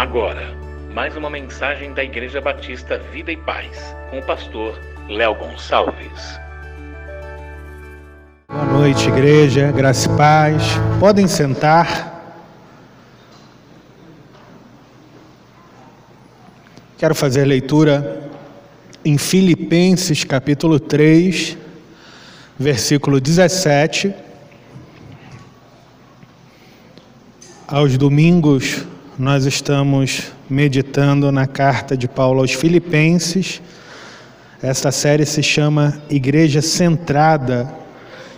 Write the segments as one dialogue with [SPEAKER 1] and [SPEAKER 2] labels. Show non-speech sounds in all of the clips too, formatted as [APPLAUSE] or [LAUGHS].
[SPEAKER 1] Agora, mais uma mensagem da Igreja Batista Vida e Paz, com o pastor Léo Gonçalves.
[SPEAKER 2] Boa noite, igreja, graça e paz. Podem sentar. Quero fazer leitura em Filipenses capítulo 3, versículo 17. Aos domingos nós estamos meditando na carta de Paulo aos Filipenses. Esta série se chama Igreja Centrada.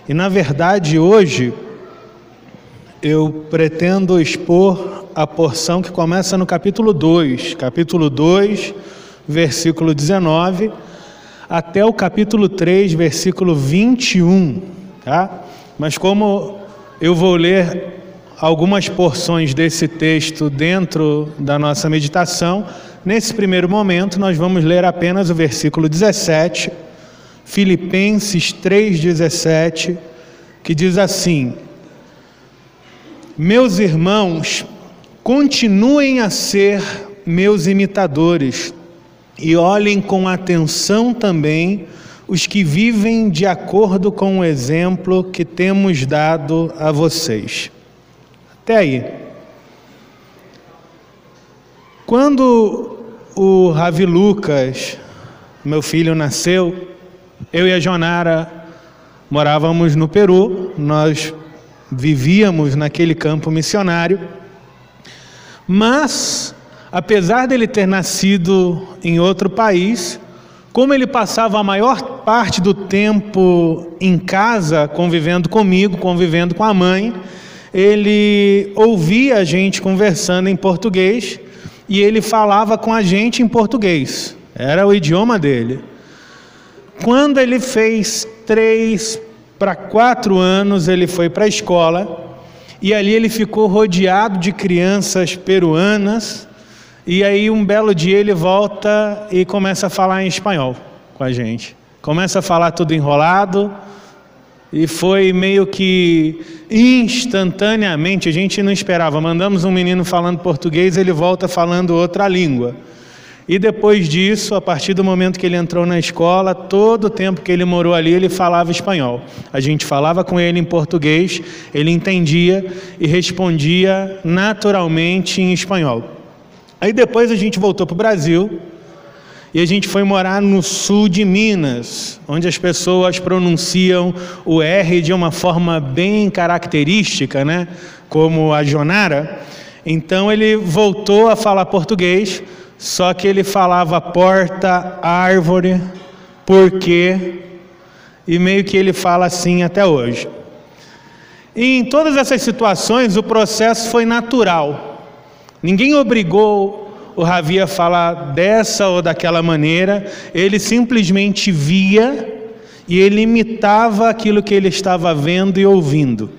[SPEAKER 2] E na verdade, hoje eu pretendo expor a porção que começa no capítulo 2, capítulo 2, versículo 19, até o capítulo 3, versículo 21, tá? Mas como eu vou ler algumas porções desse texto dentro da nossa meditação. Nesse primeiro momento, nós vamos ler apenas o versículo 17, Filipenses 3,17, que diz assim: Meus irmãos, continuem a ser meus imitadores e olhem com atenção também os que vivem de acordo com o exemplo que temos dado a vocês. Até aí. Quando o Ravi Lucas, meu filho, nasceu, eu e a Jonara morávamos no Peru, nós vivíamos naquele campo missionário, mas, apesar dele ter nascido em outro país, como ele passava a maior parte do tempo em casa, convivendo comigo, convivendo com a mãe, ele ouvia a gente conversando em português e ele falava com a gente em português. Era o idioma dele. Quando ele fez três para quatro anos, ele foi para a escola e ali ele ficou rodeado de crianças peruanas. E aí, um belo dia, ele volta e começa a falar em espanhol com a gente. Começa a falar tudo enrolado e foi meio que instantaneamente, a gente não esperava. Mandamos um menino falando português, ele volta falando outra língua. E depois disso, a partir do momento que ele entrou na escola, todo o tempo que ele morou ali, ele falava espanhol. A gente falava com ele em português, ele entendia e respondia naturalmente em espanhol. Aí depois a gente voltou para o Brasil, e a gente foi morar no sul de Minas, onde as pessoas pronunciam o R de uma forma bem característica, né? como a Jonara. Então ele voltou a falar português, só que ele falava porta, árvore, porquê, e meio que ele fala assim até hoje. E em todas essas situações o processo foi natural. Ninguém obrigou o Ravi ia falar dessa ou daquela maneira, ele simplesmente via e ele imitava aquilo que ele estava vendo e ouvindo.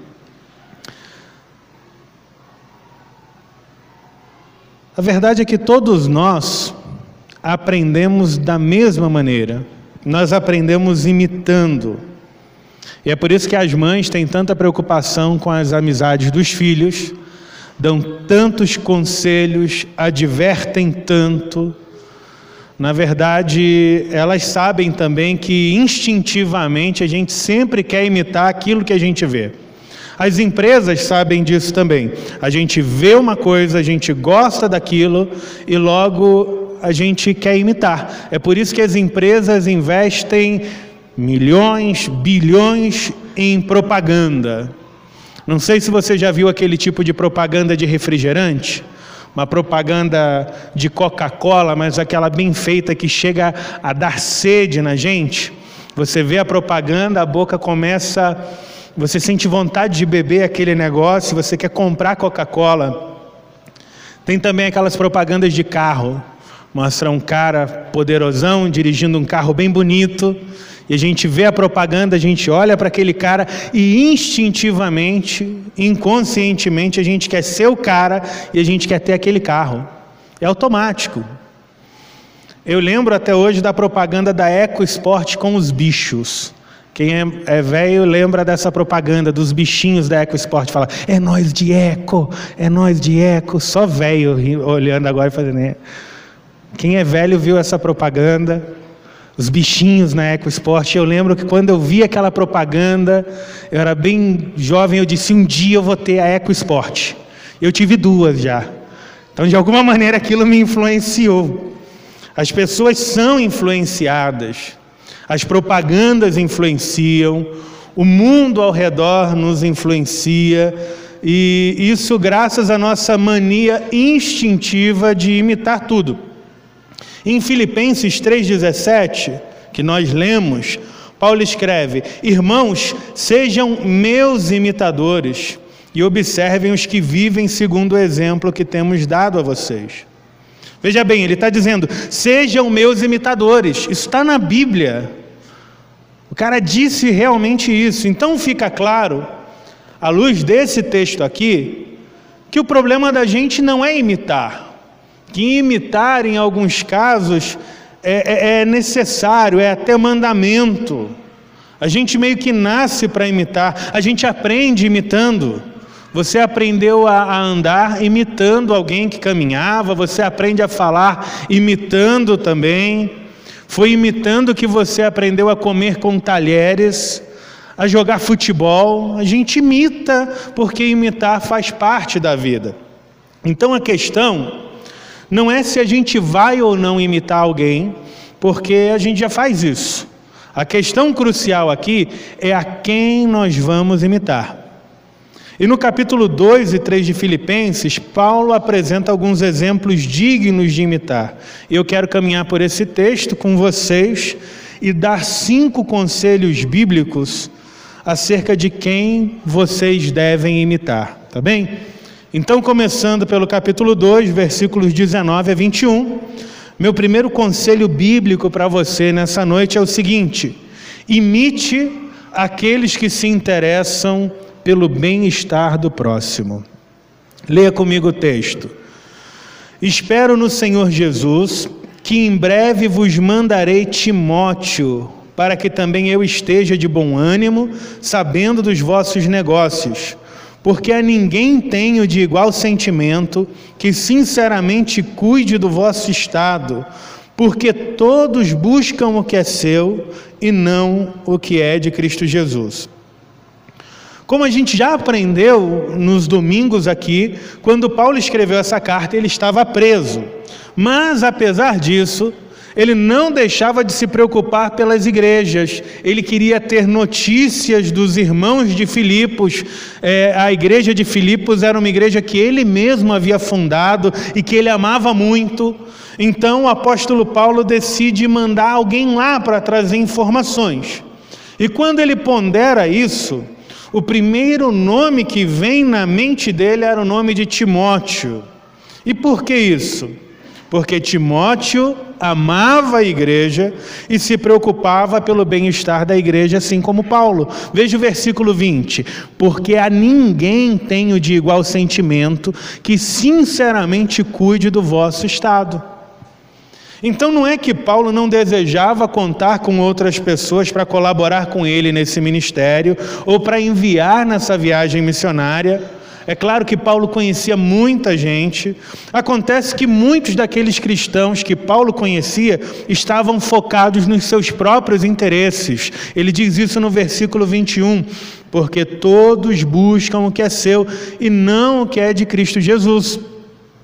[SPEAKER 2] A verdade é que todos nós aprendemos da mesma maneira, nós aprendemos imitando. E é por isso que as mães têm tanta preocupação com as amizades dos filhos, dão tantos conselhos, advertem tanto. Na verdade, elas sabem também que instintivamente a gente sempre quer imitar aquilo que a gente vê. As empresas sabem disso também. A gente vê uma coisa, a gente gosta daquilo e logo a gente quer imitar. É por isso que as empresas investem milhões, bilhões em propaganda. Não sei se você já viu aquele tipo de propaganda de refrigerante, uma propaganda de Coca-Cola, mas aquela bem feita que chega a dar sede na gente. Você vê a propaganda, a boca começa, você sente vontade de beber aquele negócio, você quer comprar Coca-Cola. Tem também aquelas propagandas de carro. Mostra um cara poderosão dirigindo um carro bem bonito e a gente vê a propaganda, a gente olha para aquele cara e instintivamente, inconscientemente, a gente quer ser o cara e a gente quer ter aquele carro. É automático. Eu lembro até hoje da propaganda da EcoSport com os bichos. Quem é, é velho lembra dessa propaganda dos bichinhos da EcoSport. Fala, é nós de Eco, é nós de Eco. Só velho olhando agora e fazendo. É. Quem é velho viu essa propaganda, os bichinhos na EcoSport. Eu lembro que quando eu vi aquela propaganda, eu era bem jovem, eu disse: um dia eu vou ter a EcoSport. Eu tive duas já. Então, de alguma [LAUGHS] maneira, aquilo me influenciou. As pessoas são influenciadas as propagandas influenciam, o mundo ao redor nos influencia, e isso graças à nossa mania instintiva de imitar tudo. Em Filipenses 3,17, que nós lemos, Paulo escreve: Irmãos, sejam meus imitadores e observem os que vivem segundo o exemplo que temos dado a vocês. Veja bem, ele está dizendo: sejam meus imitadores. Isso está na Bíblia. O cara disse realmente isso. Então fica claro, à luz desse texto aqui, que o problema da gente não é imitar. Que imitar, em alguns casos, é, é, é necessário, é até mandamento. A gente meio que nasce para imitar, a gente aprende imitando. Você aprendeu a, andar imitando alguém que caminhava, você aprende a falar imitando também. Foi imitando que você aprendeu a comer com talheres, a jogar futebol. A gente imita, porque imitar faz parte da vida. Então a questão não é se a gente vai ou não imitar alguém, porque a gente já faz isso. A questão crucial aqui é a quem nós vamos imitar. E no capítulo 2 e 3 de Filipenses, Paulo apresenta alguns exemplos dignos de imitar. Eu quero caminhar por esse texto com vocês e dar cinco conselhos bíblicos acerca de quem vocês devem imitar, tá bem? Então, começando pelo capítulo 2, versículos 19 a 21, meu primeiro conselho bíblico para você nessa noite é o seguinte: imite aqueles que se interessam pelo bem-estar do próximo. Leia comigo o texto. Espero no Senhor Jesus que em breve vos mandarei Timóteo, para que também eu esteja de bom ânimo, sabendo dos vossos negócios. Porque a ninguém tenho de igual sentimento que sinceramente cuide do vosso estado, porque todos buscam o que é seu e não o que é de Cristo Jesus. Como a gente já aprendeu nos domingos aqui, quando Paulo escreveu essa carta, ele estava preso. Mas, apesar disso, ele não deixava de se preocupar pelas igrejas, ele queria ter notícias dos irmãos de Filipos. É, a igreja de Filipos era uma igreja que ele mesmo havia fundado e que ele amava muito. Então o apóstolo Paulo decide mandar alguém lá para trazer informações. E quando ele pondera isso, o primeiro nome que vem na mente dele era o nome de Timóteo. E por que isso? Porque Timóteo amava a igreja e se preocupava pelo bem-estar da igreja, assim como Paulo. Veja o versículo 20: Porque a ninguém tenho de igual sentimento que sinceramente cuide do vosso estado. Então não é que Paulo não desejava contar com outras pessoas para colaborar com ele nesse ministério ou para enviar nessa viagem missionária. É claro que Paulo conhecia muita gente. Acontece que muitos daqueles cristãos que Paulo conhecia estavam focados nos seus próprios interesses. Ele diz isso no versículo 21, porque todos buscam o que é seu e não o que é de Cristo Jesus.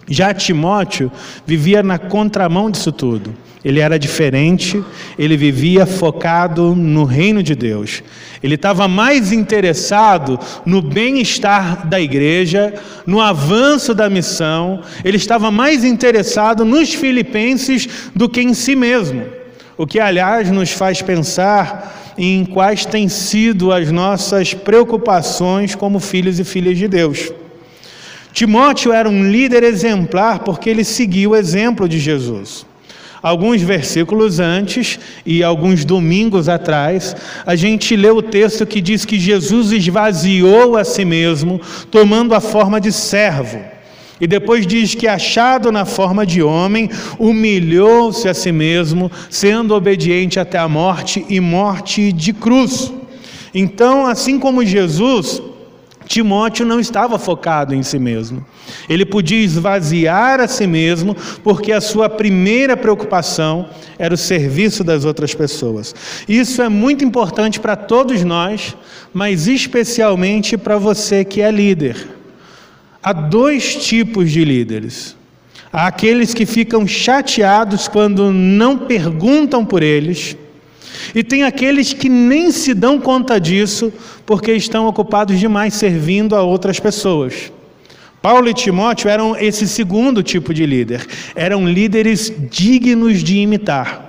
[SPEAKER 2] Já Timóteo vivia na contramão disso tudo. Ele era diferente, ele vivia focado no reino de Deus. Ele estava mais interessado no bem-estar da igreja, no avanço da missão, ele estava mais interessado nos filipenses do que em si mesmo. O que, aliás, nos faz pensar em quais têm sido as nossas preocupações como filhos e filhas de Deus. Timóteo era um líder exemplar porque ele seguia o exemplo de Jesus. Alguns versículos antes e alguns domingos atrás, a gente leu o texto que diz que Jesus esvaziou a si mesmo, tomando a forma de servo. E depois diz que, achado na forma de homem, humilhou-se a si mesmo, sendo obediente até a morte e morte de cruz. Então, assim como Jesus, Timóteo não estava focado em si mesmo. Ele podia esvaziar a si mesmo, porque a sua primeira preocupação era o serviço das outras pessoas. Isso é muito importante para todos nós, mas especialmente para você que é líder. Há dois tipos de líderes. Há aqueles que ficam chateados quando não perguntam por eles e tem aqueles que nem se dão conta disso porque estão ocupados demais servindo a outras pessoas. Paulo e Timóteo eram esse segundo tipo de líder, eram líderes dignos de imitar.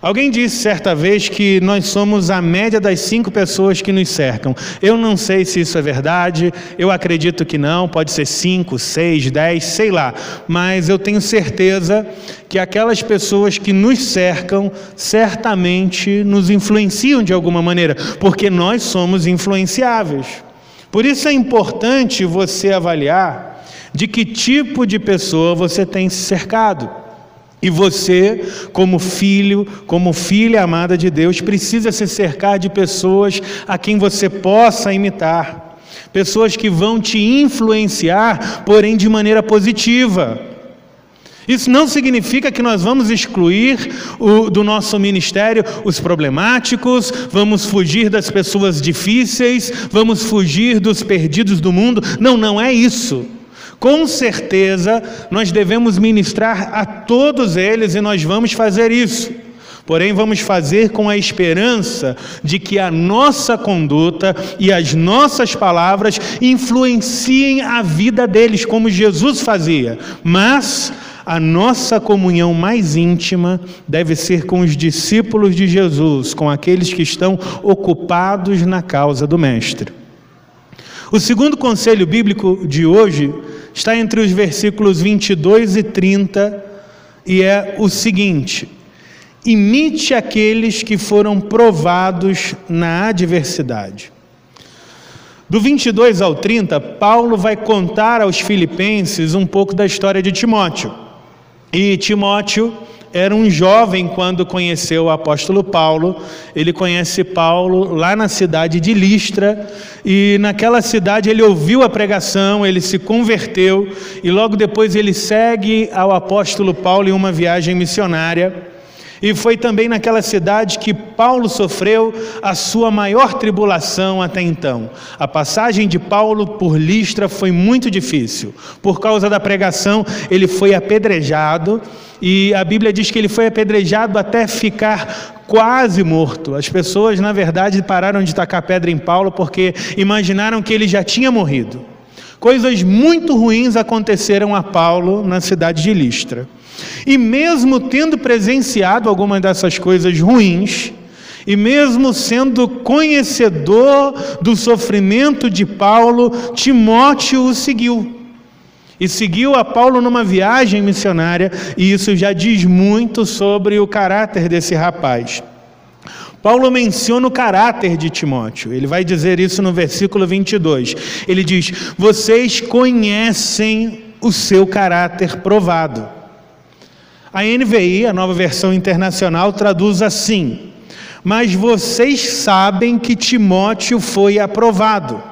[SPEAKER 2] Alguém disse certa vez que nós somos a média das cinco pessoas que nos cercam. Eu não sei se isso é verdade, eu acredito que não, pode ser cinco, seis, dez, sei lá. Mas eu tenho certeza que aquelas pessoas que nos cercam certamente nos influenciam de alguma maneira, porque nós somos influenciáveis. Por isso é importante você avaliar de que tipo de pessoa você tem se cercado. E você, como filho, como filha amada de Deus, precisa se cercar de pessoas a quem você possa imitar, pessoas que vão te influenciar, porém de maneira positiva. Isso não significa que nós vamos excluir o, do nosso ministério os problemáticos, vamos fugir das pessoas difíceis, vamos fugir dos perdidos do mundo. Não, não é isso. Com certeza, nós devemos ministrar a todos eles e nós vamos fazer isso. Porém, vamos fazer com a esperança de que a nossa conduta e as nossas palavras influenciem a vida deles, como Jesus fazia. Mas a nossa comunhão mais íntima deve ser com os discípulos de Jesus, com aqueles que estão ocupados na causa do Mestre. O segundo conselho bíblico de hoje está entre os versículos 22 e 30 e é o seguinte: imite aqueles que foram provados na adversidade. Do 22 ao 30, Paulo vai contar aos filipenses um pouco da história de Timóteo. E Timóteo era um jovem quando conheceu o apóstolo Paulo. Ele conhece Paulo lá na cidade de Listra, e naquela cidade ele ouviu a pregação, ele se converteu, e logo depois ele segue ao apóstolo Paulo em uma viagem missionária. E foi também naquela cidade que Paulo sofreu a sua maior tribulação até então. A passagem de Paulo por Listra foi muito difícil. Por causa da pregação, ele foi apedrejado, e a Bíblia diz que ele foi apedrejado até ficar quase morto. As pessoas, na verdade, pararam de tacar pedra em Paulo porque imaginaram que ele já tinha morrido. Coisas muito ruins aconteceram a Paulo na cidade de Listra. E mesmo tendo presenciado algumas dessas coisas ruins, e mesmo sendo conhecedor do sofrimento de Paulo, Timóteo o seguiu. E seguiu a Paulo numa viagem missionária, e isso já diz muito sobre o caráter desse rapaz. Paulo menciona o caráter de Timóteo, ele vai dizer isso no versículo 22. Ele diz: Vocês conhecem o seu caráter provado. A NVI, a nova versão internacional, traduz assim: Mas vocês sabem que Timóteo foi aprovado.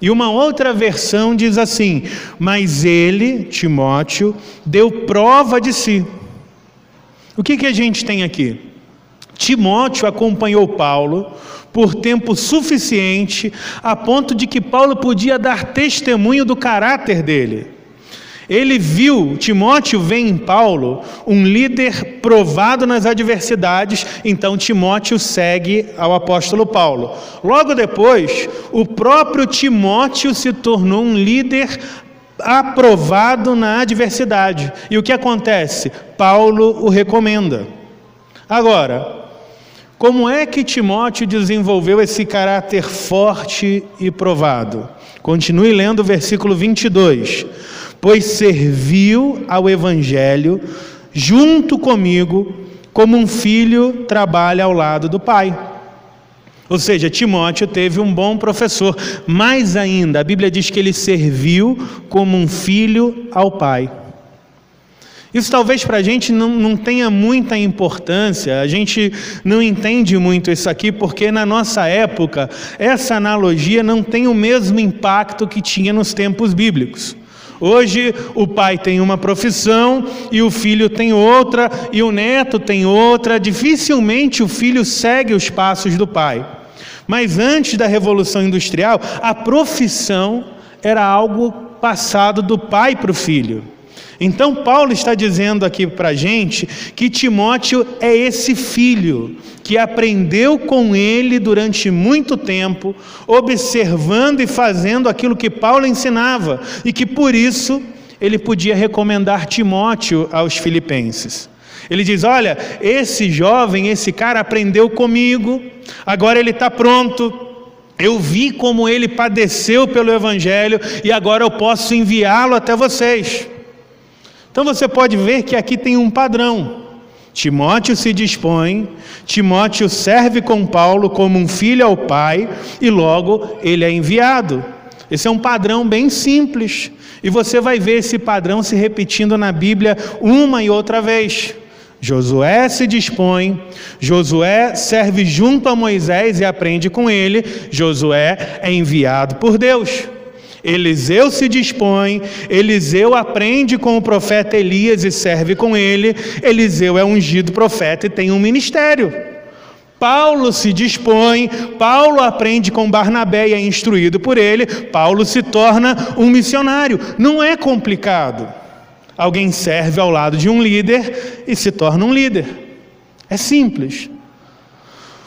[SPEAKER 2] E uma outra versão diz assim: Mas ele, Timóteo, deu prova de si. O que, que a gente tem aqui? Timóteo acompanhou Paulo por tempo suficiente a ponto de que Paulo podia dar testemunho do caráter dele. Ele viu, Timóteo vê em Paulo um líder provado nas adversidades, então Timóteo segue ao apóstolo Paulo. Logo depois, o próprio Timóteo se tornou um líder aprovado na adversidade. E o que acontece? Paulo o recomenda. Agora, como é que Timóteo desenvolveu esse caráter forte e provado? Continue lendo o versículo 22 pois serviu ao Evangelho junto comigo, como um filho trabalha ao lado do pai. Ou seja, Timóteo teve um bom professor, mais ainda, a Bíblia diz que ele serviu como um filho ao pai. Isso talvez para a gente não, não tenha muita importância, a gente não entende muito isso aqui, porque na nossa época essa analogia não tem o mesmo impacto que tinha nos tempos bíblicos. Hoje o pai tem uma profissão e o filho tem outra e o neto tem outra. Dificilmente o filho segue os passos do pai. Mas antes da Revolução Industrial, a profissão era algo passado do pai para o filho. Então, Paulo está dizendo aqui para a gente que Timóteo é esse filho que aprendeu com ele durante muito tempo, observando e fazendo aquilo que Paulo ensinava, e que por isso ele podia recomendar Timóteo aos filipenses. Ele diz: Olha, esse jovem, esse cara aprendeu comigo, agora ele está pronto. Eu vi como ele padeceu pelo Evangelho e agora eu posso enviá-lo até vocês. Então você pode ver que aqui tem um padrão. Timóteo se dispõe, Timóteo serve com Paulo como um filho ao pai e logo ele é enviado. Esse é um padrão bem simples e você vai ver esse padrão se repetindo na Bíblia uma e outra vez. Josué se dispõe, Josué serve junto a Moisés e aprende com ele, Josué é enviado por Deus. Eliseu se dispõe, Eliseu aprende com o profeta Elias e serve com ele, Eliseu é ungido profeta e tem um ministério. Paulo se dispõe, Paulo aprende com Barnabé e é instruído por ele, Paulo se torna um missionário. Não é complicado. Alguém serve ao lado de um líder e se torna um líder. É simples.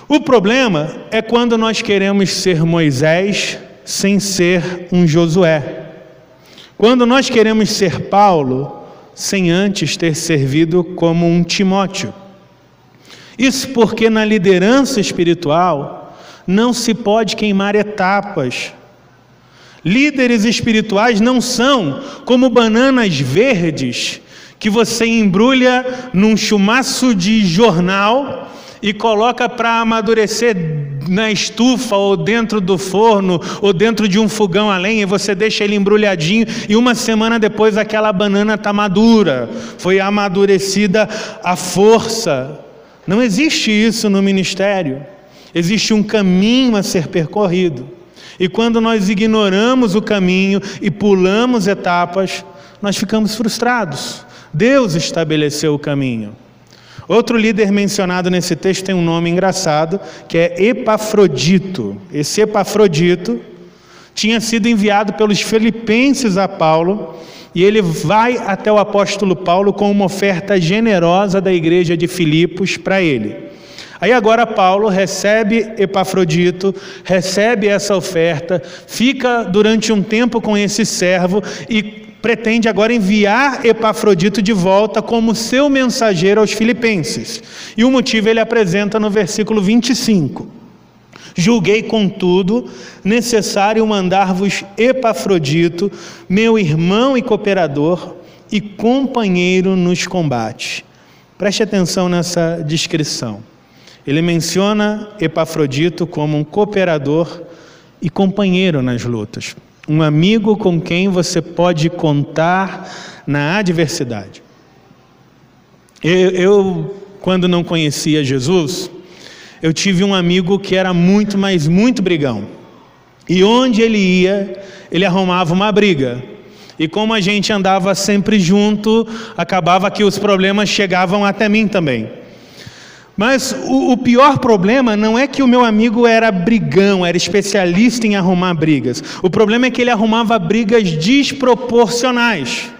[SPEAKER 2] O problema é quando nós queremos ser Moisés sem ser um Josué. Quando nós queremos ser Paulo, sem antes ter servido como um Timóteo. Isso porque na liderança espiritual não se pode queimar etapas. Líderes espirituais não são como bananas verdes que você embrulha num chumaço de jornal e coloca para amadurecer na estufa ou dentro do forno ou dentro de um fogão a lenha e você deixa ele embrulhadinho e uma semana depois aquela banana está madura, foi amadurecida a força. Não existe isso no ministério. Existe um caminho a ser percorrido. E quando nós ignoramos o caminho e pulamos etapas, nós ficamos frustrados. Deus estabeleceu o caminho. Outro líder mencionado nesse texto tem um nome engraçado, que é Epafrodito. Esse Epafrodito tinha sido enviado pelos filipenses a Paulo, e ele vai até o apóstolo Paulo com uma oferta generosa da igreja de Filipos para ele. Aí agora Paulo recebe Epafrodito, recebe essa oferta, fica durante um tempo com esse servo e pretende agora enviar Epafrodito de volta como seu mensageiro aos filipenses. E o motivo ele apresenta no versículo 25. Julguei, contudo, necessário mandar-vos Epafrodito, meu irmão e cooperador e companheiro nos combates. Preste atenção nessa descrição. Ele menciona Epafrodito como um cooperador e companheiro nas lutas um amigo com quem você pode contar na adversidade. Eu, eu, quando não conhecia Jesus, eu tive um amigo que era muito, mas muito brigão. E onde ele ia, ele arrumava uma briga. E como a gente andava sempre junto, acabava que os problemas chegavam até mim também. Mas o, o, pior problema não é que o meu amigo era brigão, era especialista em arrumar brigas. O problema é que ele arrumava brigas desproporcionais.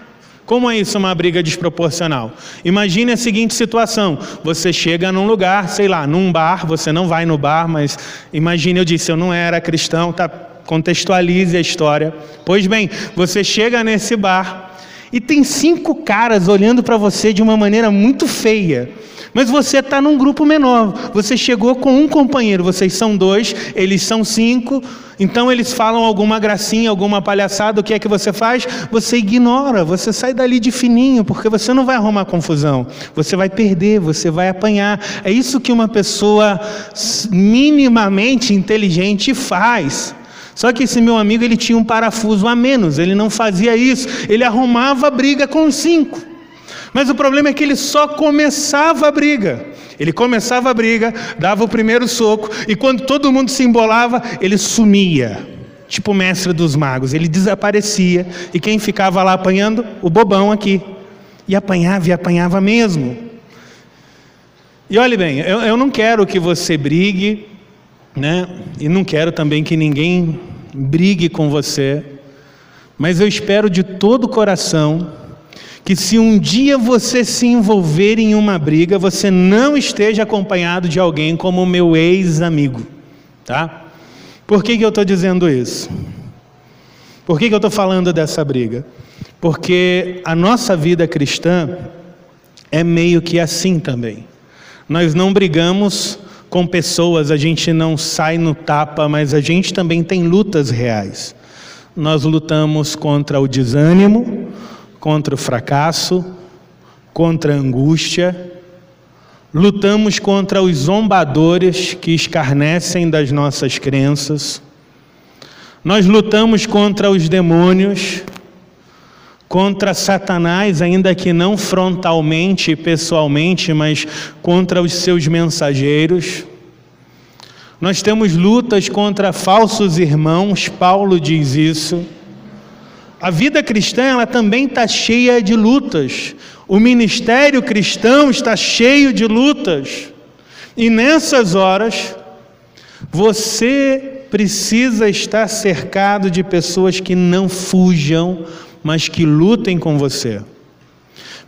[SPEAKER 2] Como é isso uma briga desproporcional? Imagine a seguinte situação: você chega num lugar, sei lá, num bar, você não vai no bar, mas imagine, eu disse, eu não era cristão, tá? Contextualize a história. Pois bem, você chega nesse bar e tem cinco caras olhando para você de uma maneira muito feia. Mas você está num grupo menor. Você chegou com um companheiro, vocês são dois, eles são cinco. Então eles falam alguma gracinha, alguma palhaçada, o que é que você faz? Você ignora, você sai dali de fininho, porque você não vai arrumar confusão. Você vai perder, você vai apanhar. É isso que uma pessoa minimamente inteligente faz. Só que esse meu amigo ele tinha um parafuso a menos, ele não fazia isso, ele arrumava briga com cinco. Mas o problema é que ele só começava a briga. Ele começava a briga, dava o primeiro soco, e quando todo mundo se embolava, ele sumia. Tipo o mestre dos magos, ele desaparecia, e quem ficava lá apanhando? O bobão aqui. E apanhava e apanhava mesmo. E olhe bem, eu, eu não quero que você brigue, né? E não quero também que ninguém brigue com você, mas eu espero de todo o coração que se um dia você se envolver em uma briga, você não esteja acompanhado de alguém como o meu ex-amigo, tá? Por que, que eu estou dizendo isso? Por que, que eu estou falando dessa briga? Porque a nossa vida cristã é meio que assim também. Nós não brigamos com pessoas, a gente não sai no tapa, mas a gente também tem lutas reais. Nós lutamos contra o desânimo, contra o fracasso, contra a angústia, lutamos contra os zombadores que escarnecem das nossas crenças, nós lutamos contra os demônios, contra Satanás, ainda que não frontalmente e pessoalmente, mas contra os seus mensageiros. Nós temos lutas contra falsos irmãos, Paulo diz isso. A vida cristã ela também está cheia de lutas. O ministério cristão está cheio de lutas. E nessas horas, você precisa estar cercado de pessoas que não fujam, mas que lutem com você.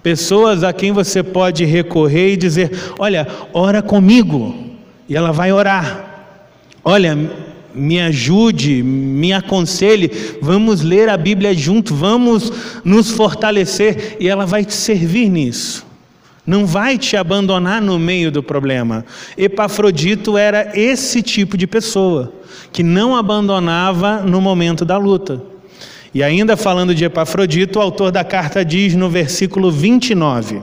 [SPEAKER 2] Pessoas a quem você pode recorrer e dizer: Olha, ora comigo. E ela vai orar. Olha, me ajude, me aconselhe, vamos ler a Bíblia junto, vamos nos fortalecer e ela vai te servir nisso. Não vai te abandonar no meio do problema. Epafrodito era esse tipo de pessoa que não abandonava no momento da luta. E ainda falando de Epafrodito, o autor da carta diz no versículo 29: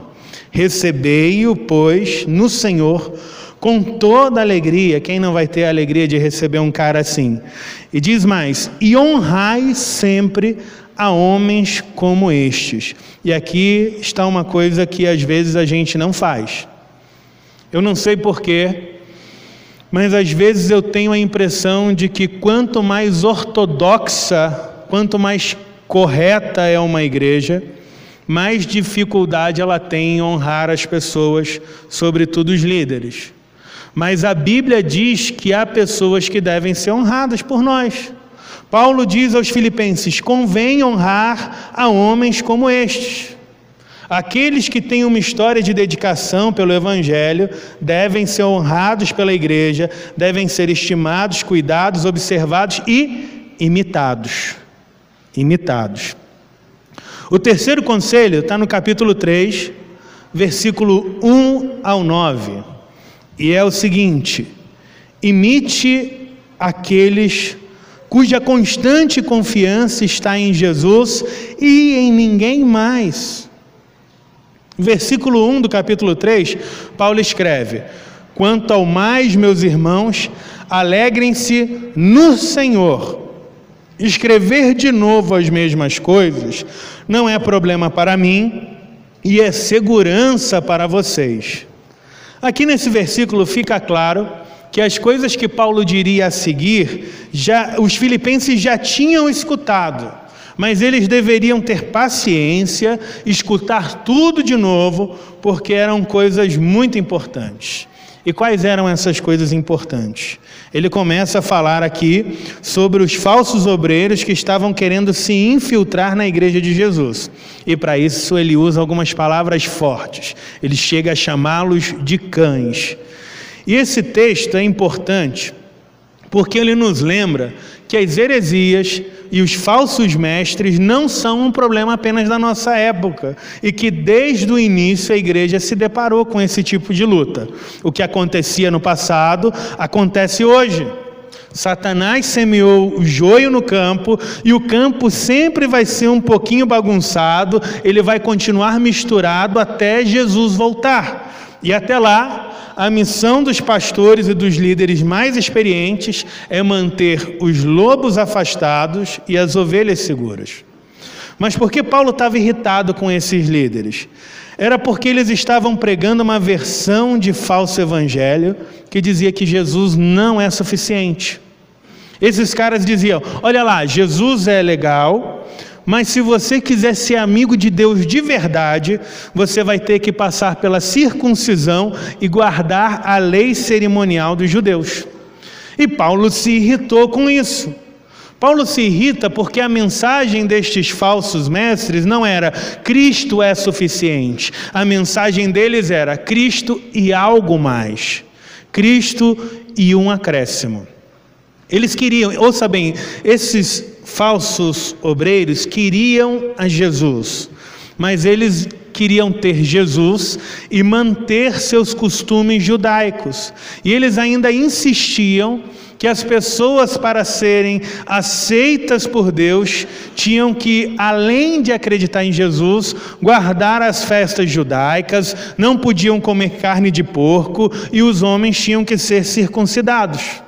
[SPEAKER 2] Recebei-o, pois, no Senhor com toda alegria. Quem não vai ter a alegria de receber um cara assim? E diz mais: e honrai sempre a homens como estes. E aqui está uma coisa que às vezes a gente não faz. Eu não sei porquê, mas às vezes eu tenho a impressão de que quanto mais ortodoxa, quanto mais correta é uma igreja, mais dificuldade ela tem em honrar as pessoas, sobretudo os líderes. Mas a Bíblia diz que há pessoas que devem ser honradas por nós. Paulo diz aos Filipenses: convém honrar a homens como estes. Aqueles que têm uma história de dedicação pelo Evangelho devem ser honrados pela igreja, devem ser estimados, cuidados, observados e imitados. Imitados. O terceiro conselho está no capítulo 3, versículo 1 ao 9. E é o seguinte: imite aqueles cuja constante confiança está em Jesus e em ninguém mais. Versículo 1 do capítulo 3, Paulo escreve: Quanto ao mais, meus irmãos, alegrem-se no Senhor. Escrever de novo as mesmas coisas não é problema para mim e é segurança para vocês. Aqui nesse versículo fica claro que as coisas que Paulo diria a seguir, já os filipenses já tinham escutado, mas eles deveriam ter paciência, escutar tudo de novo, porque eram coisas muito importantes. E quais eram essas coisas importantes? Ele começa a falar aqui sobre os falsos obreiros que estavam querendo se infiltrar na igreja de Jesus. E para isso ele usa algumas palavras fortes. Ele chega a chamá-los de cães. E esse texto é importante porque ele nos lembra que as heresias e os falsos mestres não são um problema apenas da nossa época e que desde o início a igreja se deparou com esse tipo de luta. O que acontecia no passado acontece hoje. Satanás semeou o joio no campo e o campo sempre vai ser um pouquinho bagunçado, ele vai continuar misturado até Jesus voltar. E até lá, a missão dos pastores e dos líderes mais experientes é manter os lobos afastados e as ovelhas seguras. Mas por que Paulo estava irritado com esses líderes? Era porque eles estavam pregando uma versão de falso evangelho que dizia que Jesus não é suficiente. Esses caras diziam: olha lá, Jesus é legal, mas se você quiser ser amigo de Deus de verdade, você vai ter que passar pela circuncisão e guardar a lei cerimonial dos judeus. E Paulo se irritou com isso. Paulo se irrita porque a mensagem destes falsos mestres não era Cristo é suficiente. A mensagem deles era Cristo e algo mais. Cristo e um acréscimo. Eles queriam, ouça bem, esses falsos obreiros queriam a Jesus, mas eles queriam ter Jesus e manter seus costumes judaicos. E eles ainda insistiam que as pessoas, para serem aceitas por Deus, tinham que, além de acreditar em Jesus, guardar as festas judaicas, não podiam comer carne de porco e os homens tinham que ser circuncidados.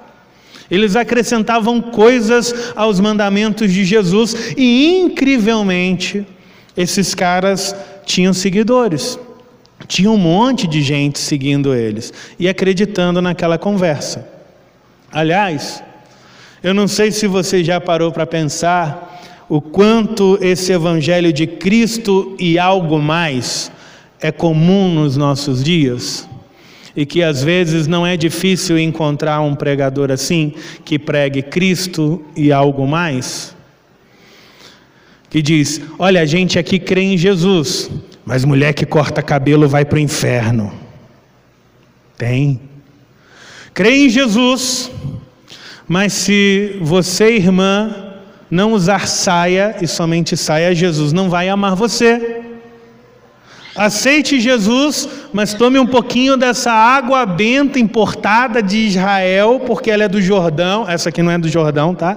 [SPEAKER 2] Eles acrescentavam coisas aos mandamentos de Jesus e, incrivelmente, esses caras tinham seguidores. Tinha um monte de gente seguindo eles e acreditando naquela conversa. Aliás, eu não sei se você já parou para pensar o quanto esse evangelho de Cristo e algo mais é comum nos nossos dias. E que às vezes não é difícil encontrar um pregador assim, que pregue Cristo e algo mais. Que diz: Olha, a gente aqui crê em Jesus, mas mulher que corta cabelo vai para o inferno. Tem. Crê em Jesus, mas se você, irmã, não usar saia e somente saia, Jesus não vai amar você. Aceite Jesus, mas tome um pouquinho dessa água benta importada de Israel, porque ela é do Jordão. Essa aqui não é do Jordão, tá?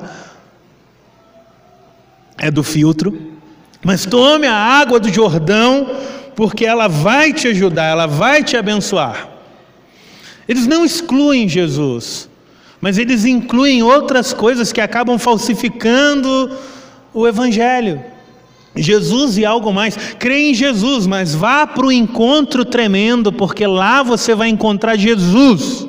[SPEAKER 2] É do filtro. Mas tome a água do Jordão, porque ela vai te ajudar, ela vai te abençoar. Eles não excluem Jesus, mas eles incluem outras coisas que acabam falsificando o Evangelho. Jesus e algo mais. Crê em Jesus, mas vá para o encontro tremendo, porque lá você vai encontrar Jesus.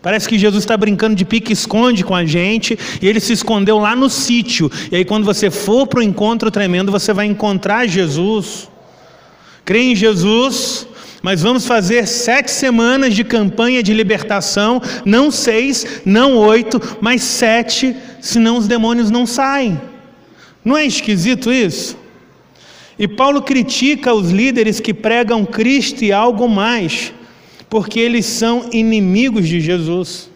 [SPEAKER 2] Parece que Jesus está brincando de pique-esconde com a gente e ele se escondeu lá no sítio. E aí, quando você for para o encontro tremendo, você vai encontrar Jesus. Crê em Jesus, mas vamos fazer sete semanas de campanha de libertação, não seis, não oito, mas sete, senão os demônios não saem. Não é esquisito isso? E Paulo critica os líderes que pregam Cristo e algo mais, porque eles são inimigos de Jesus.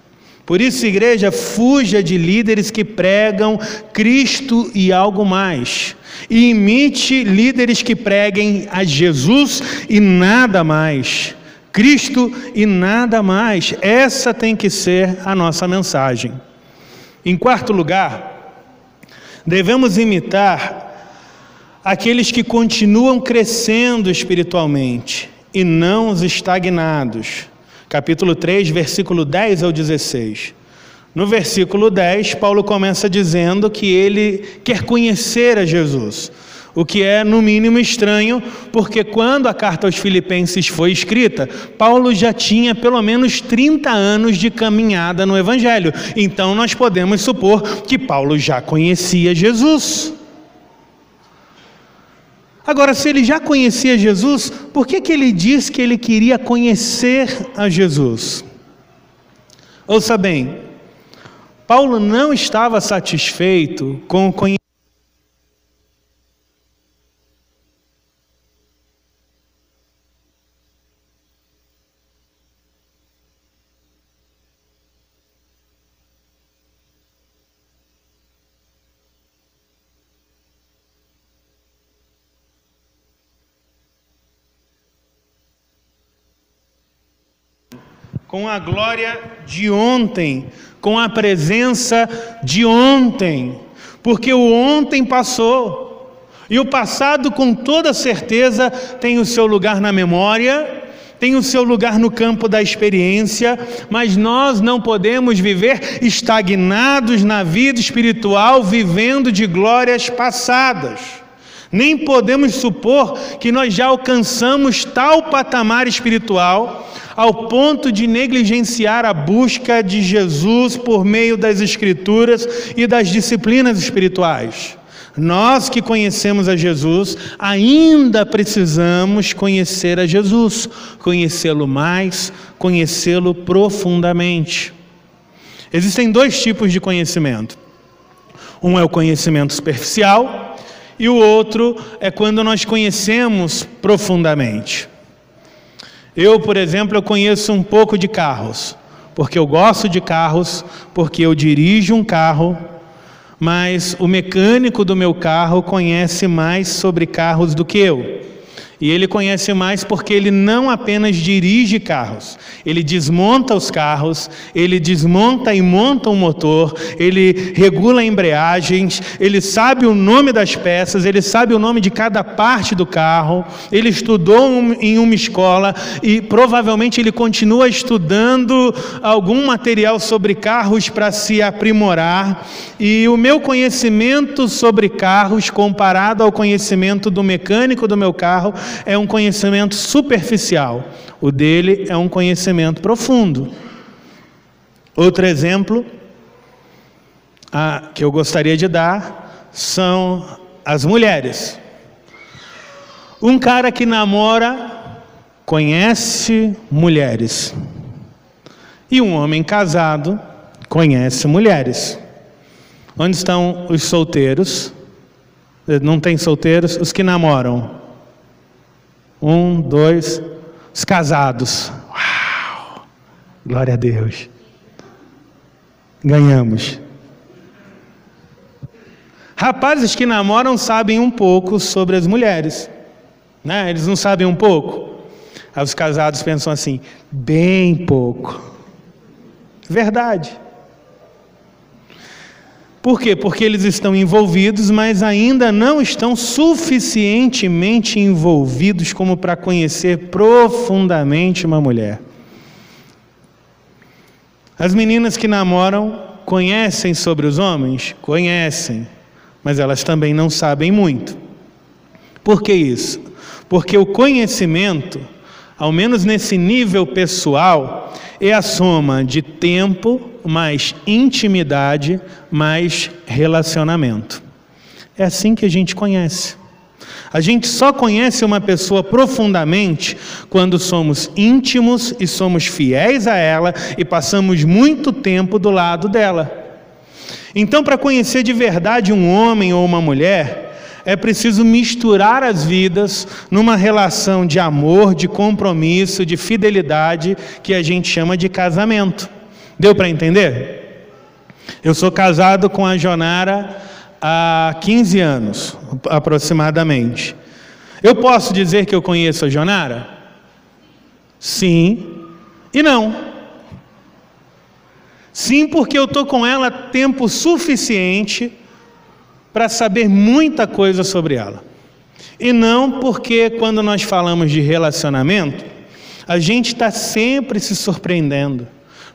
[SPEAKER 2] Por isso, igreja, fuja de líderes que pregam Cristo e algo mais e imite líderes que preguem a Jesus e nada mais. Cristo e nada mais. Essa tem que ser a nossa mensagem. Em quarto lugar, devemos imitar aqueles que continuam crescendo espiritualmente e não os estagnados. Capítulo 3, versículo 10 ao 16. No versículo 10, Paulo começa dizendo que ele quer conhecer a Jesus, o que é no mínimo estranho, porque quando a carta aos Filipenses foi escrita, Paulo já tinha pelo menos 30 anos de caminhada no Evangelho. Então nós podemos supor que Paulo já conhecia Jesus. Agora, se ele já conhecia Jesus, por que, que ele diz que ele queria conhecer a Jesus? Ouça bem, Paulo não estava satisfeito com o conhecimento. Com a glória de ontem, com a presença de ontem, porque o ontem passou, e o passado, com toda certeza, tem o seu lugar na memória, tem o seu lugar no campo da experiência, mas nós não podemos viver estagnados na vida espiritual, vivendo de glórias passadas. Nem podemos supor que nós já alcançamos tal patamar espiritual ao ponto de negligenciar a busca de Jesus por meio das Escrituras e das disciplinas espirituais. Nós que conhecemos a Jesus, ainda precisamos conhecer a Jesus, conhecê-lo mais, conhecê-lo profundamente. Existem dois tipos de conhecimento. Um é o conhecimento superficial e o outro é quando nós conhecemos profundamente. Eu, por exemplo, eu conheço um pouco de carros, porque eu gosto de carros, porque eu dirijo um carro, mas o mecânico do meu carro conhece mais sobre carros do que eu. E ele conhece mais porque ele não apenas dirige carros, ele desmonta os carros, ele desmonta e monta o motor, ele regula embreagens, ele sabe o nome das peças, ele sabe o nome de cada parte do carro, ele estudou em uma escola e provavelmente ele continua estudando algum material sobre carros para se aprimorar. E o meu conhecimento sobre carros, comparado ao conhecimento do mecânico do meu carro, é um conhecimento superficial, o dele é um conhecimento profundo. Outro exemplo que eu gostaria de dar são as mulheres. Um cara que namora conhece mulheres, e um homem casado conhece mulheres. Onde estão os solteiros? Não tem solteiros? Os que namoram. Um, dois, os casados. Uau! Glória a Deus. Ganhamos. Rapazes que namoram sabem um pouco sobre as mulheres. Né? Eles não sabem um pouco. Aí os casados pensam assim: bem pouco. Verdade. Por quê? Porque eles estão envolvidos, mas ainda não estão suficientemente envolvidos como para conhecer profundamente uma mulher. As meninas que namoram conhecem sobre os homens? Conhecem, mas elas também não sabem muito. Por que isso? Porque o conhecimento, ao menos nesse nível pessoal, é a soma de tempo, mais intimidade, mais relacionamento. É assim que a gente conhece. A gente só conhece uma pessoa profundamente quando somos íntimos e somos fiéis a ela e passamos muito tempo do lado dela. Então, para conhecer de verdade um homem ou uma mulher, é preciso misturar as vidas numa relação de amor, de compromisso, de fidelidade, que a gente chama de casamento. Deu para entender? Eu sou casado com a Jonara há 15 anos, aproximadamente. Eu posso dizer que eu conheço a Jonara? Sim e não. Sim, porque eu estou com ela tempo suficiente para saber muita coisa sobre ela. E não porque, quando nós falamos de relacionamento, a gente está sempre se surpreendendo.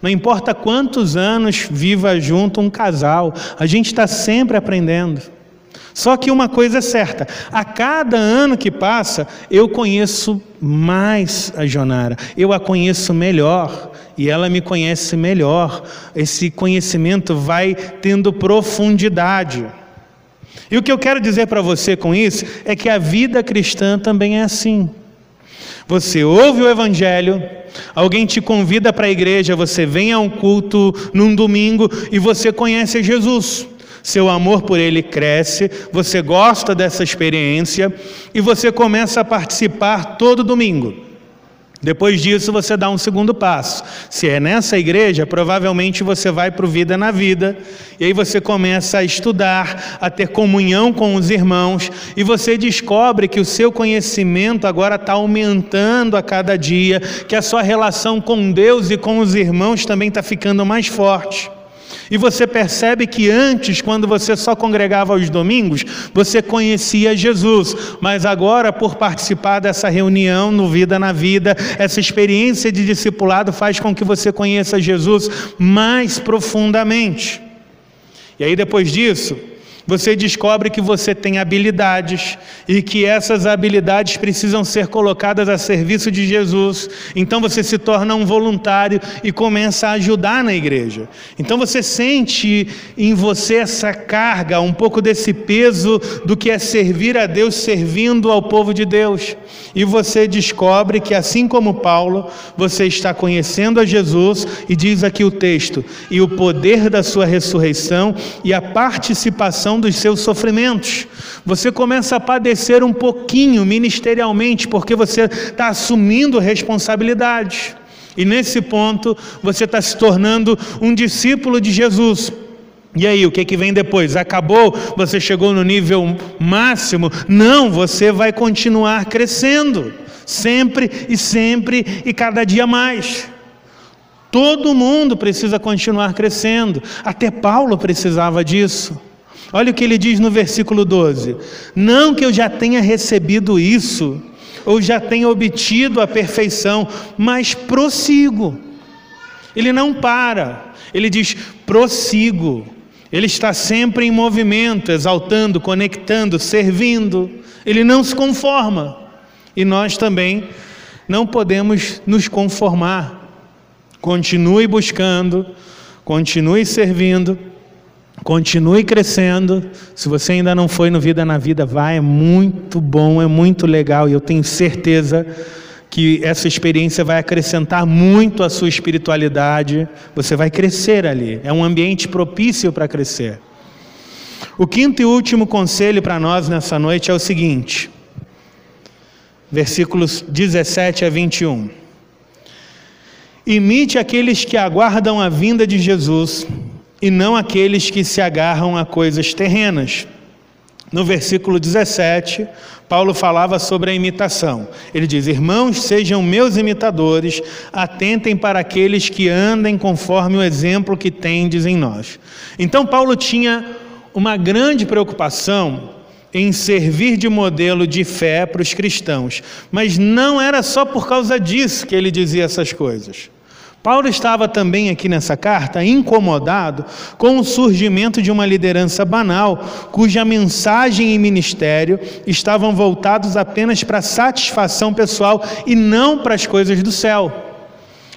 [SPEAKER 2] Não importa quantos anos viva junto um casal, a gente está sempre aprendendo. Só que uma coisa é certa: a cada ano que passa, eu conheço mais a Jonara, eu a conheço melhor e ela me conhece melhor. Esse conhecimento vai tendo profundidade. E o que eu quero dizer para você com isso é que a vida cristã também é assim. Você ouve o Evangelho, alguém te convida para a igreja, você vem a um culto num domingo e você conhece Jesus. Seu amor por Ele cresce, você gosta dessa experiência e você começa a participar todo domingo. Depois disso, você dá um segundo passo. Se é nessa igreja, provavelmente você vai para o Vida na Vida, e aí você começa a estudar, a ter comunhão com os irmãos, e você descobre que o seu conhecimento agora está aumentando a cada dia, que a sua relação com Deus e com os irmãos também está ficando mais forte. E você percebe que antes, quando você só congregava aos domingos, você conhecia Jesus, mas agora, por participar dessa reunião no Vida na Vida, essa experiência de discipulado faz com que você conheça Jesus mais profundamente. E aí, depois disso, você descobre que você tem habilidades e que essas habilidades precisam ser colocadas a serviço de Jesus. Então você se torna um voluntário e começa a ajudar na igreja. Então você sente em você essa carga, um pouco desse peso do que é servir a Deus servindo ao povo de Deus. E você descobre que assim como Paulo, você está conhecendo a Jesus e diz aqui o texto, e o poder da sua ressurreição e a participação dos seus sofrimentos. Você começa a padecer um pouquinho ministerialmente, porque você está assumindo responsabilidades. E nesse ponto, você está se tornando um discípulo de Jesus. E aí, o que, que vem depois? Acabou? Você chegou no nível máximo? Não, você vai continuar crescendo, sempre e sempre e cada dia mais. Todo mundo precisa continuar crescendo, até Paulo precisava disso. Olha o que ele diz no versículo 12: Não que eu já tenha recebido isso, ou já tenha obtido a perfeição, mas prossigo. Ele não para, ele diz: prossigo. Ele está sempre em movimento, exaltando, conectando, servindo. Ele não se conforma. E nós também não podemos nos conformar. Continue buscando, continue servindo Continue crescendo. Se você ainda não foi no Vida na Vida, vai, é muito bom, é muito legal e eu tenho certeza que essa experiência vai acrescentar muito à sua espiritualidade. Você vai crescer ali. É um ambiente propício para crescer. O quinto e último conselho para nós nessa noite é o seguinte: versículos 17 a 21. Imite aqueles que aguardam a vinda de Jesus e não aqueles que se agarram a coisas terrenas. No versículo 17, Paulo falava sobre a imitação. Ele diz: Irmãos, sejam meus imitadores, atentem para aqueles que andem conforme o exemplo que tendes em nós. Então, Paulo tinha uma grande preocupação em servir de modelo de fé para os cristãos, mas não era só por causa disso que ele dizia essas coisas. Paulo estava também aqui nessa carta incomodado com o surgimento de uma liderança banal, cuja mensagem e ministério estavam voltados apenas para satisfação pessoal e não para as coisas do céu.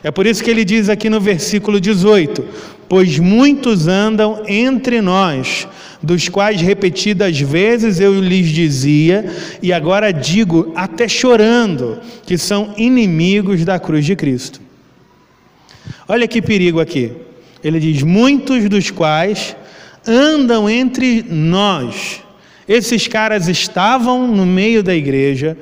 [SPEAKER 2] É por isso que ele diz aqui no versículo 18: Pois muitos andam entre nós, dos quais repetidas vezes eu lhes dizia, e agora digo, até chorando, que são inimigos da cruz de Cristo. Olha que perigo aqui. Ele diz: muitos dos quais andam entre nós. Esses caras estavam no meio da igreja,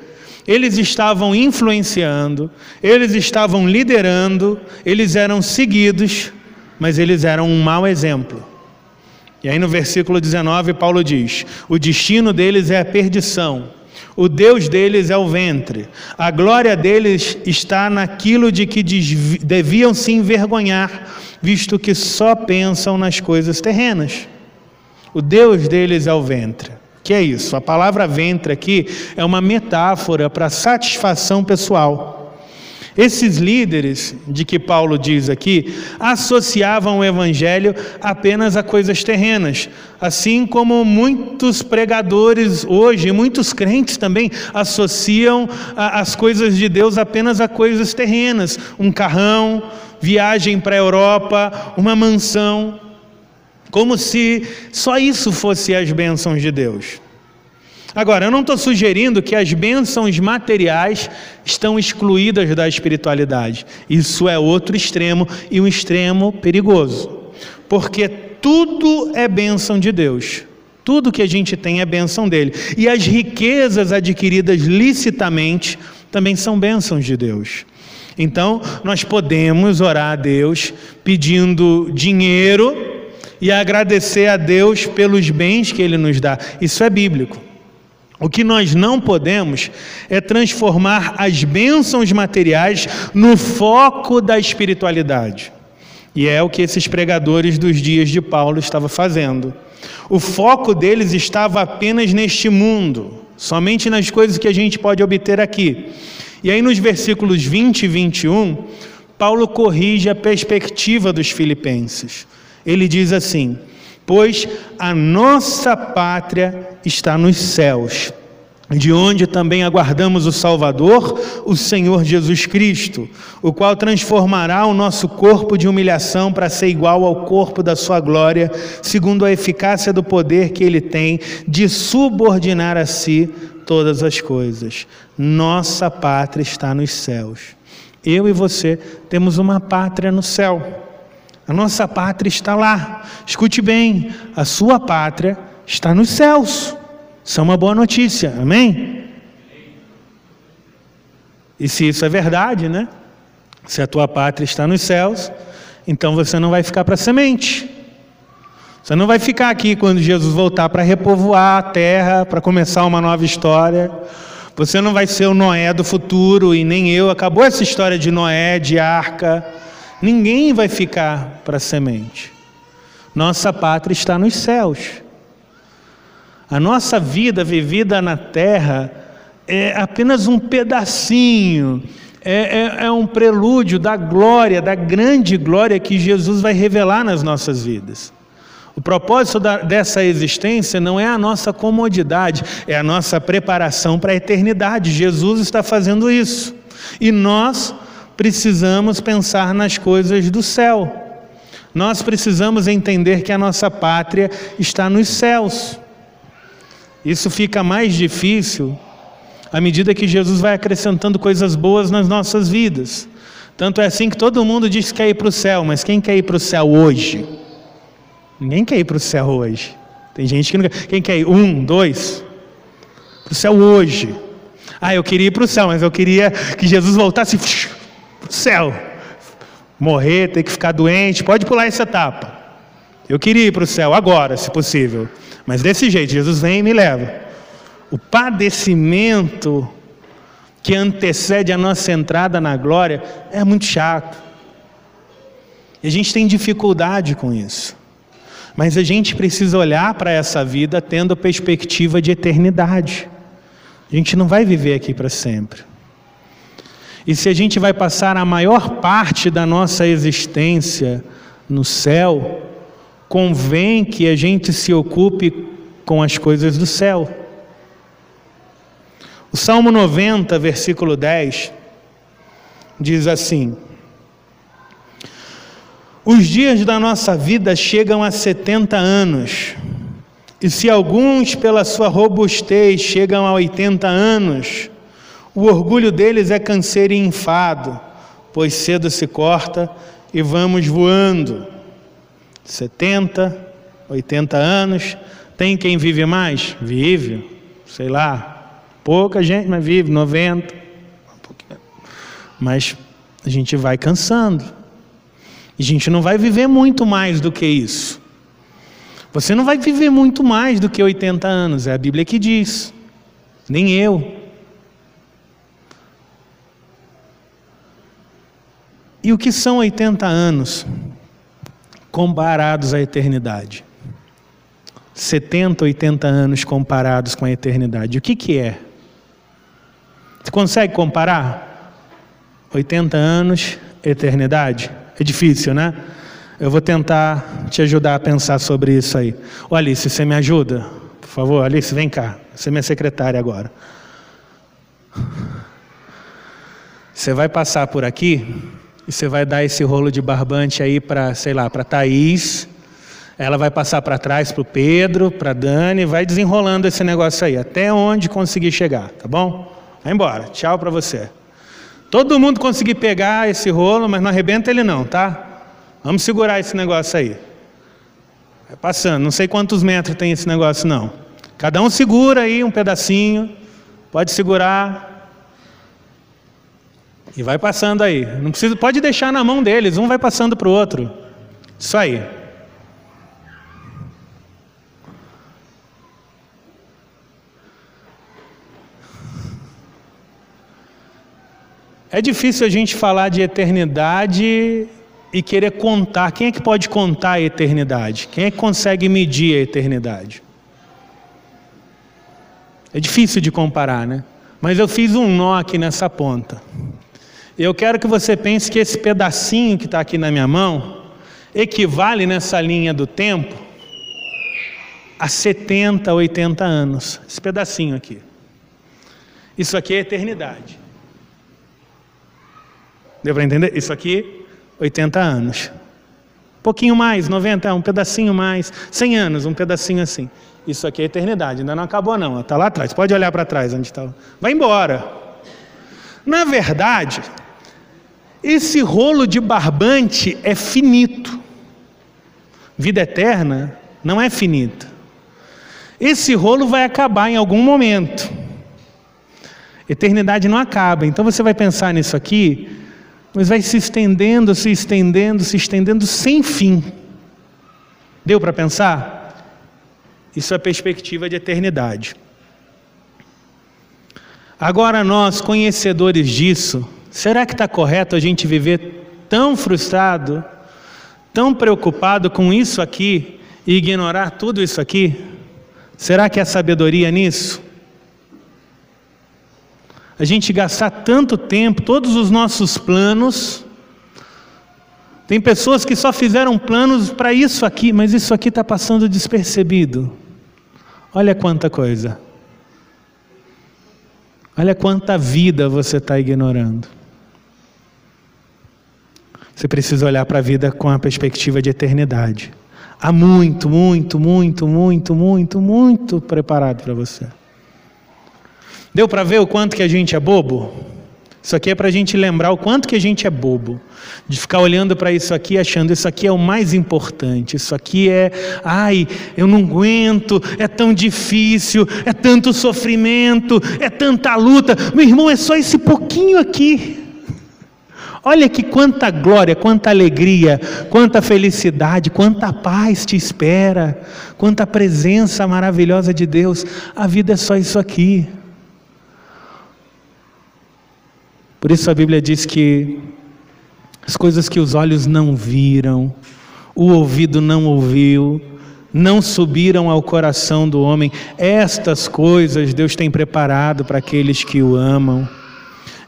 [SPEAKER 2] eles estavam influenciando, eles estavam liderando, eles eram seguidos, mas eles eram um mau exemplo. E aí no versículo 19, Paulo diz: o destino deles é a perdição o Deus deles é o ventre. A glória deles está naquilo de que deviam se envergonhar, visto que só pensam nas coisas terrenas. O Deus deles é o ventre. Que é isso? A palavra ventre aqui é uma metáfora para satisfação pessoal. Esses líderes, de que Paulo diz aqui, associavam o evangelho apenas a coisas terrenas, assim como muitos pregadores hoje, muitos crentes também associam as coisas de Deus apenas a coisas terrenas, um carrão, viagem para a Europa, uma mansão, como se só isso fosse as bênçãos de Deus. Agora, eu não estou sugerindo que as bênçãos materiais estão excluídas da espiritualidade. Isso é outro extremo e um extremo perigoso. Porque tudo é bênção de Deus. Tudo que a gente tem é bênção dele. E as riquezas adquiridas licitamente também são bênçãos de Deus. Então, nós podemos orar a Deus pedindo dinheiro e agradecer a Deus pelos bens que ele nos dá. Isso é bíblico. O que nós não podemos é transformar as bênçãos materiais no foco da espiritualidade. E é o que esses pregadores dos dias de Paulo estavam fazendo. O foco deles estava apenas neste mundo, somente nas coisas que a gente pode obter aqui. E aí, nos versículos 20 e 21, Paulo corrige a perspectiva dos filipenses. Ele diz assim: pois a nossa pátria está nos céus de onde também aguardamos o Salvador, o Senhor Jesus Cristo, o qual transformará o nosso corpo de humilhação para ser igual ao corpo da sua glória, segundo a eficácia do poder que ele tem de subordinar a si todas as coisas. Nossa pátria está nos céus. Eu e você temos uma pátria no céu. A nossa pátria está lá. Escute bem, a sua pátria está nos céus. Isso é uma boa notícia, amém? E se isso é verdade, né? Se a tua pátria está nos céus, então você não vai ficar para semente. Você não vai ficar aqui quando Jesus voltar para repovoar a terra, para começar uma nova história. Você não vai ser o Noé do futuro e nem eu. Acabou essa história de Noé, de arca. Ninguém vai ficar para semente. Nossa pátria está nos céus. A nossa vida vivida na terra é apenas um pedacinho, é, é, é, um prelúdio da glória, da grande glória que Jesus vai revelar nas nossas vidas. O propósito da, dessa existência não é a nossa comodidade, é a nossa preparação para a eternidade. Jesus está fazendo isso. E nós precisamos pensar nas coisas do céu. Nós precisamos entender que a nossa pátria está nos céus. Isso fica mais difícil à medida que Jesus vai acrescentando coisas boas nas nossas vidas. Tanto é assim que todo mundo diz que quer ir para o céu, mas quem quer ir para o céu hoje? Ninguém quer ir para o céu hoje. Tem gente que não quer. Quem quer ir? Um, dois? Para o céu hoje. Ah, eu queria ir para o céu, mas eu queria que Jesus voltasse céu. Morrer, ter que ficar doente, pode pular essa etapa. Eu queria ir para o céu agora, se possível. Mas desse jeito, Jesus vem e me leva. O padecimento que antecede a nossa entrada na glória é muito chato. E a gente tem dificuldade com isso. Mas a gente precisa olhar para essa vida tendo perspectiva de eternidade. A gente não vai viver aqui para sempre. E se a gente vai passar a maior parte da nossa existência no céu, convém que a gente se ocupe com as coisas do céu. O Salmo 90, versículo 10, diz assim: Os dias da nossa vida chegam a 70 anos, e se alguns, pela sua robustez, chegam a 80 anos, o orgulho deles é canseiro e enfado, pois cedo se corta e vamos voando. 70, 80 anos. Tem quem vive mais? Vive, sei lá, pouca gente, mas vive, 90. Mas a gente vai cansando. A gente não vai viver muito mais do que isso. Você não vai viver muito mais do que 80 anos, é a Bíblia que diz. Nem eu. E o que são 80 anos? comparados à eternidade. 70, 80 anos comparados com a eternidade. O que, que é? Você consegue comparar? 80 anos, eternidade? É difícil, né? Eu vou tentar te ajudar a pensar sobre isso aí. Ô Alice, você me ajuda? Por favor, Alice, vem cá. Você é minha secretária agora. Você vai passar por aqui e você vai dar esse rolo de barbante aí para, sei lá, para Thaís. Ela vai passar para trás para o Pedro, para Dani, vai desenrolando esse negócio aí, até onde conseguir chegar, tá bom? Vai embora, tchau para você. Todo mundo conseguir pegar esse rolo, mas não arrebenta ele não, tá? Vamos segurar esse negócio aí. Vai passando, não sei quantos metros tem esse negócio não. Cada um segura aí um pedacinho, pode segurar, e vai passando aí. Não precisa, pode deixar na mão deles, um vai passando para o outro. Isso aí. É difícil a gente falar de eternidade e querer contar. Quem é que pode contar a eternidade? Quem é que consegue medir a eternidade? É difícil de comparar, né? Mas eu fiz um nó aqui nessa ponta. Eu quero que você pense que esse pedacinho que está aqui na minha mão equivale nessa linha do tempo a 70, 80 anos. Esse pedacinho aqui. Isso aqui é eternidade. Deu para entender? Isso aqui, 80 anos. Um pouquinho mais, 90, um pedacinho mais. 100 anos, um pedacinho assim. Isso aqui é eternidade, ainda não acabou não. Está lá atrás, pode olhar para trás onde está. Vai embora. Na verdade, esse rolo de barbante é finito. Vida eterna não é finita. Esse rolo vai acabar em algum momento. Eternidade não acaba. Então você vai pensar nisso aqui, mas vai se estendendo, se estendendo, se estendendo sem fim. Deu para pensar? Isso é perspectiva de eternidade. Agora, nós, conhecedores disso, será que está correto a gente viver tão frustrado, tão preocupado com isso aqui e ignorar tudo isso aqui? Será que há sabedoria nisso? A gente gastar tanto tempo, todos os nossos planos. Tem pessoas que só fizeram planos para isso aqui, mas isso aqui está passando despercebido. Olha quanta coisa. Olha quanta vida você está ignorando. Você precisa olhar para a vida com a perspectiva de eternidade. Há muito, muito, muito, muito, muito, muito preparado para você. Deu para ver o quanto que a gente é bobo? Isso aqui é para a gente lembrar o quanto que a gente é bobo, de ficar olhando para isso aqui achando isso aqui é o mais importante, isso aqui é, ai, eu não aguento, é tão difícil, é tanto sofrimento, é tanta luta. Meu irmão, é só esse pouquinho aqui. Olha que quanta glória, quanta alegria, quanta felicidade, quanta paz te espera, quanta presença maravilhosa de Deus. A vida é só isso aqui. Por isso a Bíblia diz que as coisas que os olhos não viram, o ouvido não ouviu, não subiram ao coração do homem, estas coisas Deus tem preparado para aqueles que o amam.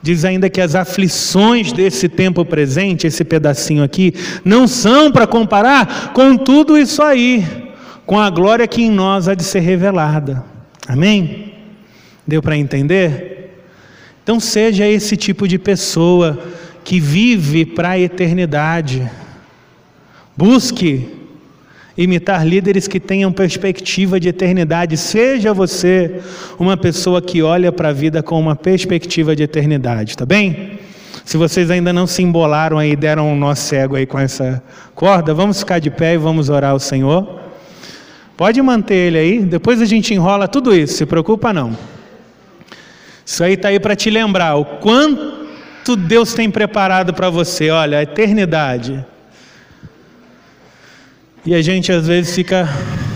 [SPEAKER 2] Diz ainda que as aflições desse tempo presente, esse pedacinho aqui, não são para comparar com tudo isso aí, com a glória que em nós há de ser revelada. Amém? Deu para entender? Então seja esse tipo de pessoa que vive para a eternidade. Busque imitar líderes que tenham perspectiva de eternidade. Seja você uma pessoa que olha para a vida com uma perspectiva de eternidade, tá bem? Se vocês ainda não se embolaram aí, deram um nó cego aí com essa corda, vamos ficar de pé e vamos orar ao Senhor. Pode manter ele aí, depois a gente enrola tudo isso, se preocupa não. Isso aí está aí para te lembrar o quanto Deus tem preparado para você, olha, a eternidade. E a gente às vezes fica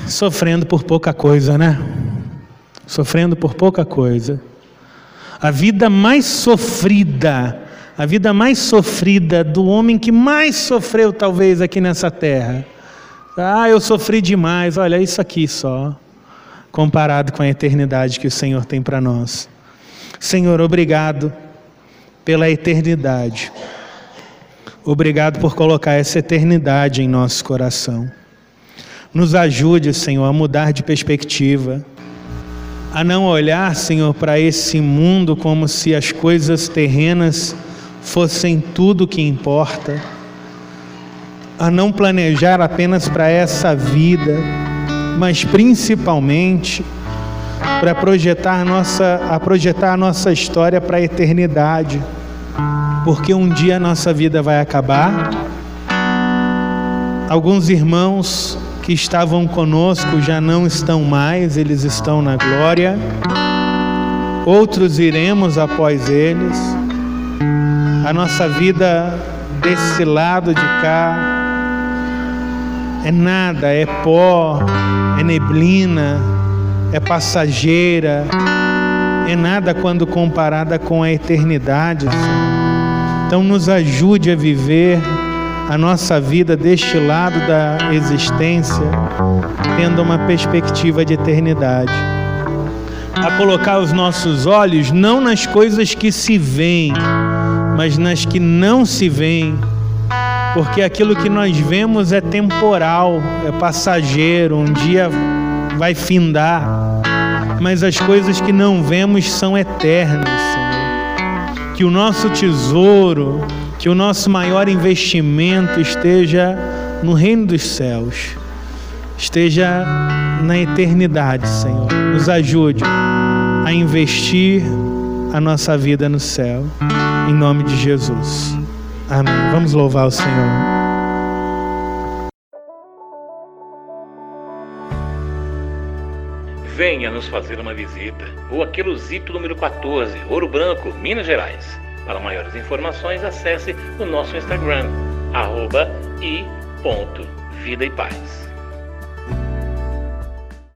[SPEAKER 2] sofrendo por pouca coisa, né? Sofrendo por pouca coisa. A vida mais sofrida, a vida mais sofrida do homem que mais sofreu talvez aqui nessa terra. Ah, eu sofri demais, olha isso aqui só, comparado com a eternidade que o Senhor tem para nós. Senhor, obrigado pela eternidade. Obrigado por colocar essa eternidade em nosso coração. Nos ajude, Senhor, a mudar de perspectiva, a não olhar, Senhor, para esse mundo como se as coisas terrenas fossem tudo que importa, a não planejar apenas para essa vida, mas principalmente para projetar nossa, a projetar a nossa história para a eternidade porque um dia a nossa vida vai acabar. Alguns irmãos que estavam conosco já não estão mais, eles estão na glória. Outros iremos após eles. A nossa vida desse lado de cá é nada, é pó, é neblina, é passageira, é nada quando comparada com a eternidade, Senhor. Então, nos ajude a viver a nossa vida deste lado da existência, tendo uma perspectiva de eternidade. A colocar os nossos olhos não nas coisas que se veem, mas nas que não se veem, porque aquilo que nós vemos é temporal, é passageiro, um dia vai findar, mas as coisas que não vemos são eternas, Senhor. Que o nosso tesouro, que o nosso maior investimento esteja no reino dos céus, esteja na eternidade, Senhor. Nos ajude a investir a nossa vida no céu, em nome de Jesus. Amém. Vamos louvar o Senhor.
[SPEAKER 1] Venha nos fazer uma visita. Rua Queluzito, número 14, Ouro Branco, Minas Gerais. Para maiores informações, acesse o nosso Instagram, arroba e ponto, vida e paz.